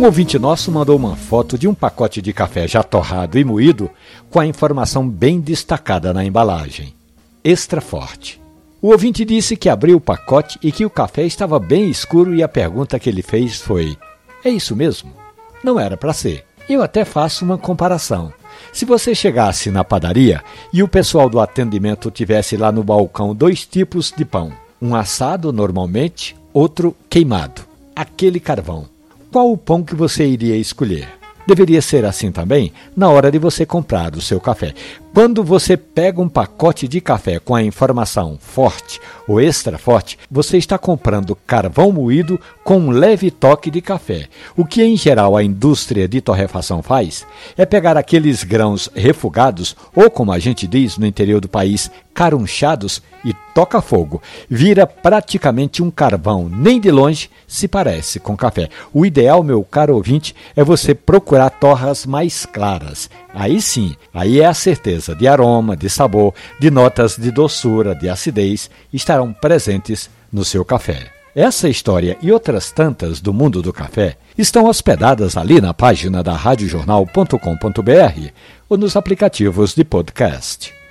Um ouvinte nosso mandou uma foto de um pacote de café já torrado e moído com a informação bem destacada na embalagem: extra forte. O ouvinte disse que abriu o pacote e que o café estava bem escuro e a pergunta que ele fez foi: É isso mesmo? Não era para ser. Eu até faço uma comparação. Se você chegasse na padaria e o pessoal do atendimento tivesse lá no balcão dois tipos de pão, um assado normalmente, outro queimado, aquele carvão qual o pão que você iria escolher? Deveria ser assim também na hora de você comprar o seu café. Quando você pega um pacote de café com a informação forte ou extra forte, você está comprando carvão moído com um leve toque de café. O que em geral a indústria de torrefação faz é pegar aqueles grãos refugados, ou como a gente diz no interior do país, carunchados, e toca fogo. Vira praticamente um carvão, nem de longe se parece com café. O ideal, meu caro ouvinte, é você procurar torras mais claras. Aí sim, aí é a certeza de aroma, de sabor, de notas de doçura, de acidez estarão presentes no seu café. Essa história e outras tantas do mundo do café estão hospedadas ali na página da radiojornal.com.br ou nos aplicativos de podcast.